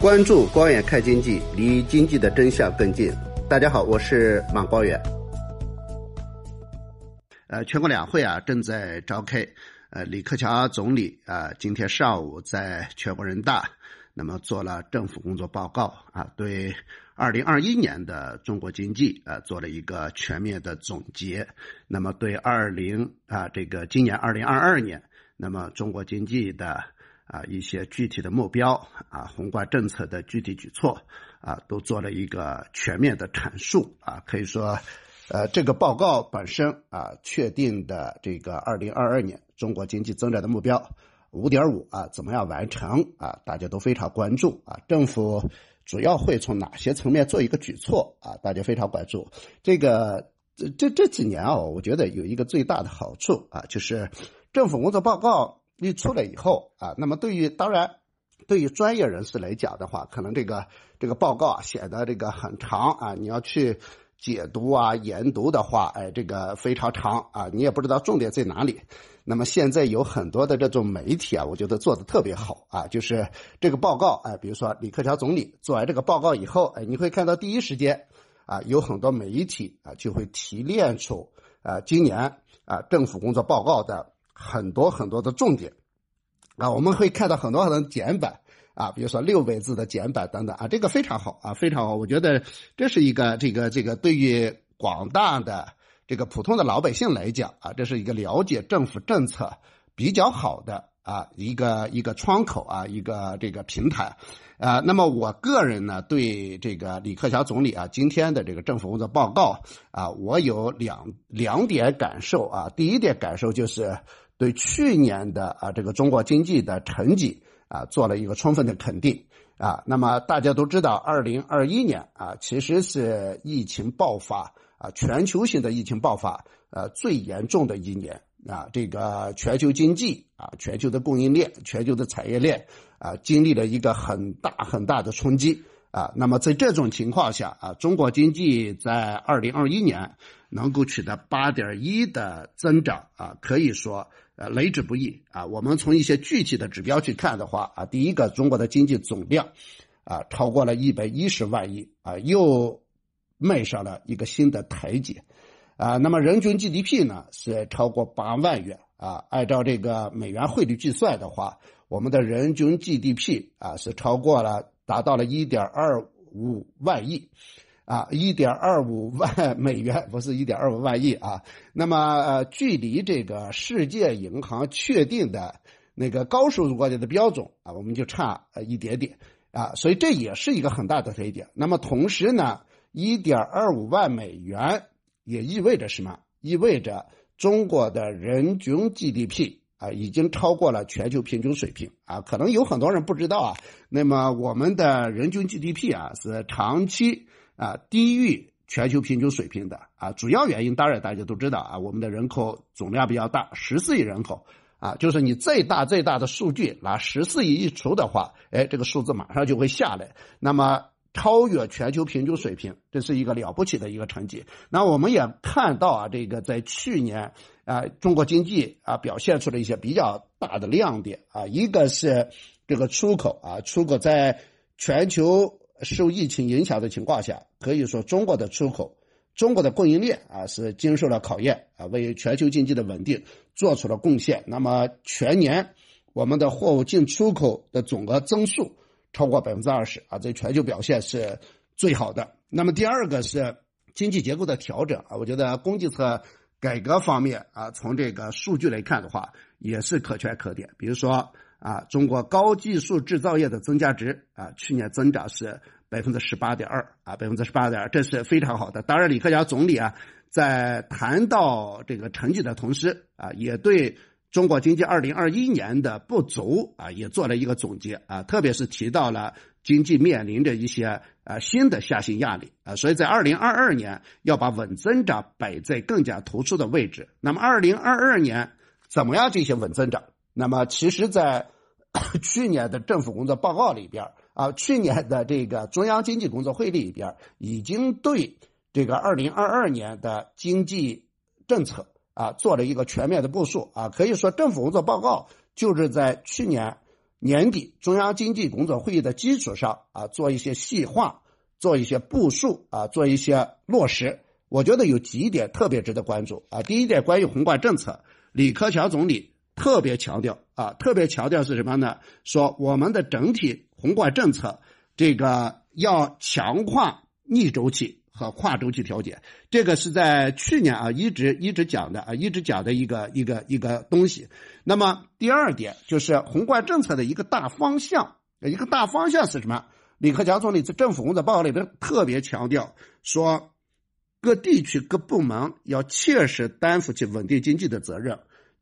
关注光远看经济，离经济的真相更近。大家好，我是马光远。呃，全国两会啊正在召开。呃，李克强总理啊今天上午在全国人大那么做了政府工作报告啊，对二零二一年的中国经济啊做了一个全面的总结。那么对二零啊这个今年二零二二年，那么中国经济的。啊，一些具体的目标啊，宏观政策的具体举措啊，都做了一个全面的阐述啊。可以说，呃，这个报告本身啊，确定的这个二零二二年中国经济增长的目标五点五啊，怎么样完成啊？大家都非常关注啊。政府主要会从哪些层面做一个举措啊？大家非常关注这个。这这这几年啊，我觉得有一个最大的好处啊，就是政府工作报告。一出来以后啊，那么对于当然，对于专业人士来讲的话，可能这个这个报告啊写的这个很长啊，你要去解读啊研读的话，哎，这个非常长啊，你也不知道重点在哪里。那么现在有很多的这种媒体啊，我觉得做的特别好啊，就是这个报告哎，比如说李克强总理做完这个报告以后，哎，你会看到第一时间啊，有很多媒体啊就会提炼出啊今年啊政府工作报告的。很多很多的重点啊，我们会看到很多很多简版啊，比如说六百字的简版等等啊，这个非常好啊，非常好。我觉得这是一个这个这个对于广大的这个普通的老百姓来讲啊，这是一个了解政府政策比较好的啊一个一个窗口啊，一个这个平台啊。那么我个人呢，对这个李克强总理啊今天的这个政府工作报告啊，我有两两点感受啊。第一点感受就是。对去年的啊这个中国经济的成绩啊做了一个充分的肯定啊，那么大家都知道，二零二一年啊其实是疫情爆发啊全球性的疫情爆发呃最严重的一年啊，这个全球经济啊全球的供应链、全球的产业链啊经历了一个很大很大的冲击啊，那么在这种情况下啊，中国经济在二零二一年能够取得八点一的增长啊，可以说。呃，来之不易啊！我们从一些具体的指标去看的话啊，第一个，中国的经济总量啊超过了一百一十万亿啊，又迈上了一个新的台阶啊。那么人均 GDP 呢是超过八万元啊，按照这个美元汇率计算的话，我们的人均 GDP 啊是超过了，达到了一点二五万亿。啊，一点二五万 美元不是一点二五万亿啊。那么，呃，距离这个世界银行确定的那个高收入国家的标准啊，我们就差呃一点点啊。所以这也是一个很大的特点。那么同时呢，一点二五万美元也意味着什么？意味着中国的人均 GDP 啊，已经超过了全球平均水平啊。可能有很多人不知道啊。那么我们的人均 GDP 啊，是长期。啊，低于全球平均水平的啊，主要原因当然大家都知道啊，我们的人口总量比较大，十四亿人口啊，就是你再大再大的数据拿十四亿一除的话，哎，这个数字马上就会下来，那么超越全球平均水平，这是一个了不起的一个成绩。那我们也看到啊，这个在去年啊，中国经济啊表现出了一些比较大的亮点啊，一个是这个出口啊，出口在全球。受疫情影响的情况下，可以说中国的出口、中国的供应链啊是经受了考验啊，为全球经济的稳定做出了贡献。那么全年我们的货物进出口的总额增速超过百分之二十啊，在全球表现是最好的。那么第二个是经济结构的调整啊，我觉得供给侧改革方面啊，从这个数据来看的话，也是可圈可点。比如说。啊，中国高技术制造业的增加值啊，去年增长是百分之十八点二啊，百分之十八点二，这是非常好的。当然，李克强总理啊，在谈到这个成绩的同时啊，也对中国经济二零二一年的不足啊，也做了一个总结啊，特别是提到了经济面临着一些啊新的下行压力啊，所以在二零二二年要把稳增长摆在更加突出的位置。那么，二零二二年怎么样进行稳增长？那么，其实，在 去年的政府工作报告里边啊，去年的这个中央经济工作会议里边，已经对这个二零二二年的经济政策啊做了一个全面的部署啊。可以说，政府工作报告就是在去年年底中央经济工作会议的基础上啊，做一些细化，做一些部署啊，做一些落实。我觉得有几点特别值得关注啊。第一点，关于宏观政策，李克强总理特别强调啊，特别强调是什么呢？说我们的整体宏观政策这个要强化逆周期和跨周期调节，这个是在去年啊一直一直讲的啊，一直讲的一个一个一个东西。那么第二点就是宏观政策的一个大方向，一个大方向是什么？李克强总理在政府工作报告里边特别强调说。各地区各部门要切实担负起稳定经济的责任，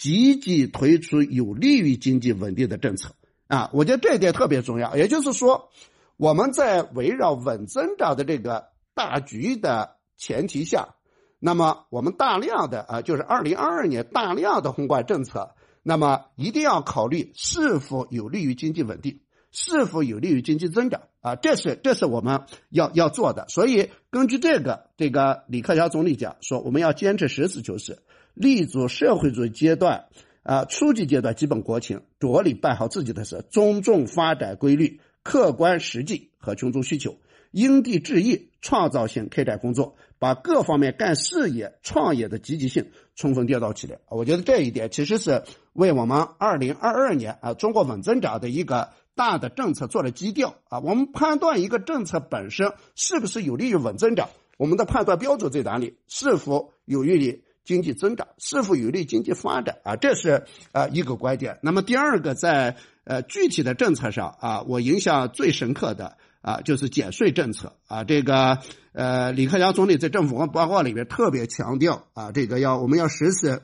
积极推出有利于经济稳定的政策啊！我觉得这一点特别重要。也就是说，我们在围绕稳增长的这个大局的前提下，那么我们大量的啊，就是二零二二年大量的宏观政策，那么一定要考虑是否有利于经济稳定。是否有利于经济增长啊？这是这是我们要要做的。所以根据这个，这个李克强总理讲说，我们要坚持实事求是，立足社会主义阶段啊初级阶段基本国情，着力办好自己的事，尊重发展规律，客观实际和群众需求，因地制宜，创造性开展工作，把各方面干事业、创业的积极性充分调动起来。我觉得这一点其实是为我们二零二二年啊中国稳增长的一个。大的政策做了基调啊，我们判断一个政策本身是不是有利于稳增长，我们的判断标准在哪里？是否有利于经济增长？是否有利经济发展啊？这是呃一个观点。那么第二个，在呃具体的政策上啊，我印象最深刻的啊就是减税政策啊。这个呃李克强总理在政府报告里边特别强调啊，这个要我们要实施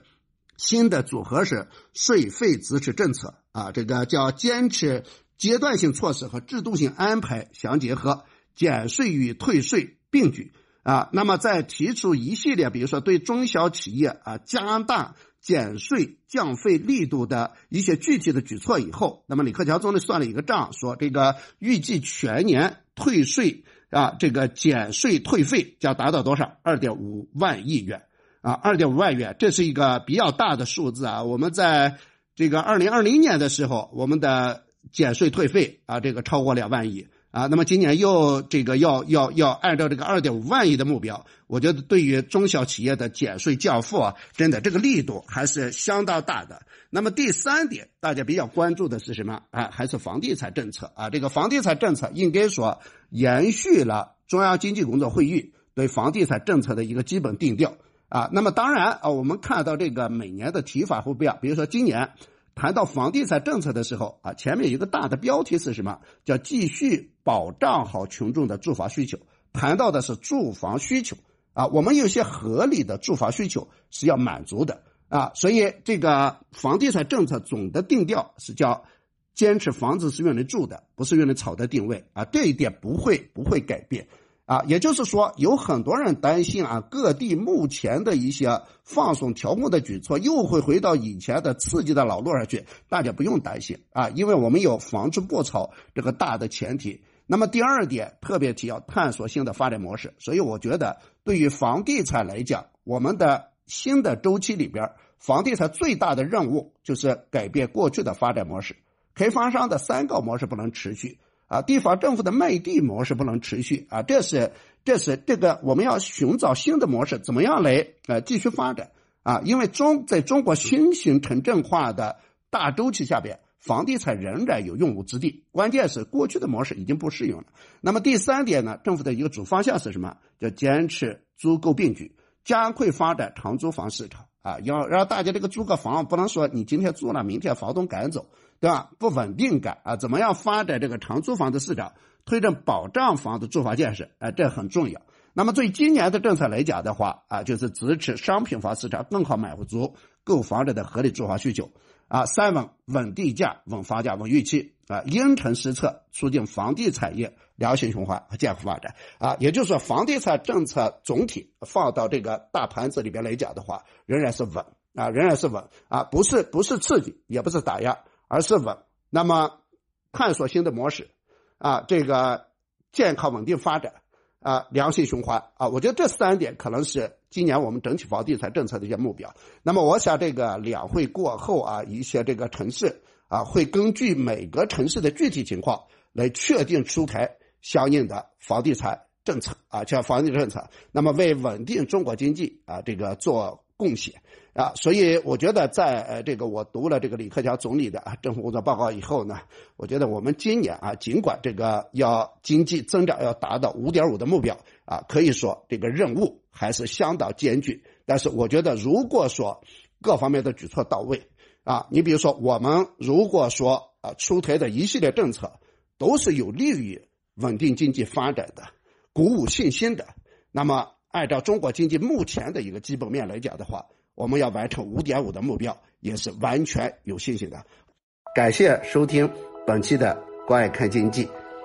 新的组合式税费支持政策啊，这个叫坚持。阶段性措施和制度性安排相结合，减税与退税并举啊。那么，在提出一系列，比如说对中小企业啊加大减税降费力度的一些具体的举措以后，那么李克强总理算了一个账，说这个预计全年退税啊，这个减税退费将达到多少？二点五万亿元啊，二点五万元，这是一个比较大的数字啊。我们在这个二零二零年的时候，我们的减税退费啊，这个超过两万亿啊，那么今年又这个要要要按照这个二点五万亿的目标，我觉得对于中小企业的减税降负啊，真的这个力度还是相当大的。那么第三点，大家比较关注的是什么啊？还是房地产政策啊？这个房地产政策应该说延续了中央经济工作会议对房地产政策的一个基本定调啊。那么当然啊，我们看到这个每年的提法会不一样，比如说今年。谈到房地产政策的时候啊，前面有个大的标题是什么？叫继续保障好群众的住房需求。谈到的是住房需求啊，我们有些合理的住房需求是要满足的啊，所以这个房地产政策总的定调是叫坚持房子是用来住的，不是用来炒的定位啊，这一点不会不会改变。啊，也就是说，有很多人担心啊，各地目前的一些放松调控的举措又会回到以前的刺激的老路上去。大家不用担心啊，因为我们有防止过炒这个大的前提。那么第二点特别提要探索新的发展模式。所以我觉得，对于房地产来讲，我们的新的周期里边，房地产最大的任务就是改变过去的发展模式，开发商的三高模式不能持续。啊，地方政府的卖地模式不能持续啊，这是这是这个我们要寻找新的模式，怎么样来呃继续发展啊？因为中在中国新型城镇化的大周期下边，房地产仍然有用武之地。关键是过去的模式已经不适用了。那么第三点呢，政府的一个主方向是什么？叫坚持租购并举，加快发展长租房市场啊，要让大家这个租个房不能说你今天租了，明天房东赶走。对吧？不稳定感啊，怎么样发展这个长租房的市场，推动保障房的住房建设？哎，这很重要。那么对今年的政策来讲的话啊，就是支持商品房市场更好满足购房者的合理住房需求啊。三稳：稳地价、稳房价、稳预期啊。因城施策，促进房地产业良性循环和健康发展啊。也就是说，房地产政策总体放到这个大盘子里边来讲的话，仍然是稳啊，仍然是稳啊，不是不是刺激，也不是打压。而是稳，那么探索新的模式，啊，这个健康稳定发展，啊，良性循环，啊，我觉得这三点可能是今年我们整体房地产政策的一些目标。那么，我想这个两会过后啊，一些这个城市啊，会根据每个城市的具体情况来确定出台相应的房地产政策啊，像房地产政策，那么为稳定中国经济啊，这个做贡献啊。所以我觉得，在呃这个我读了这个李克强总理的啊政府工作报告以后呢，我觉得我们今年啊，尽管这个要经济增长要达到五点五的目标啊，可以说这个任务还是相当艰巨。但是我觉得，如果说各方面的举措到位。啊，你比如说，我们如果说啊出台的一系列政策都是有利于稳定经济发展的、鼓舞信心的，那么按照中国经济目前的一个基本面来讲的话，我们要完成五点五的目标也是完全有信心的。感谢收听本期的《关爱看经济》，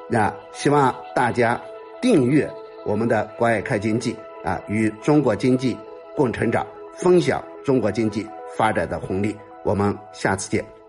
那希望大家订阅我们的《关爱看经济》啊，与中国经济共成长，分享中国经济发展的红利。我们下次见。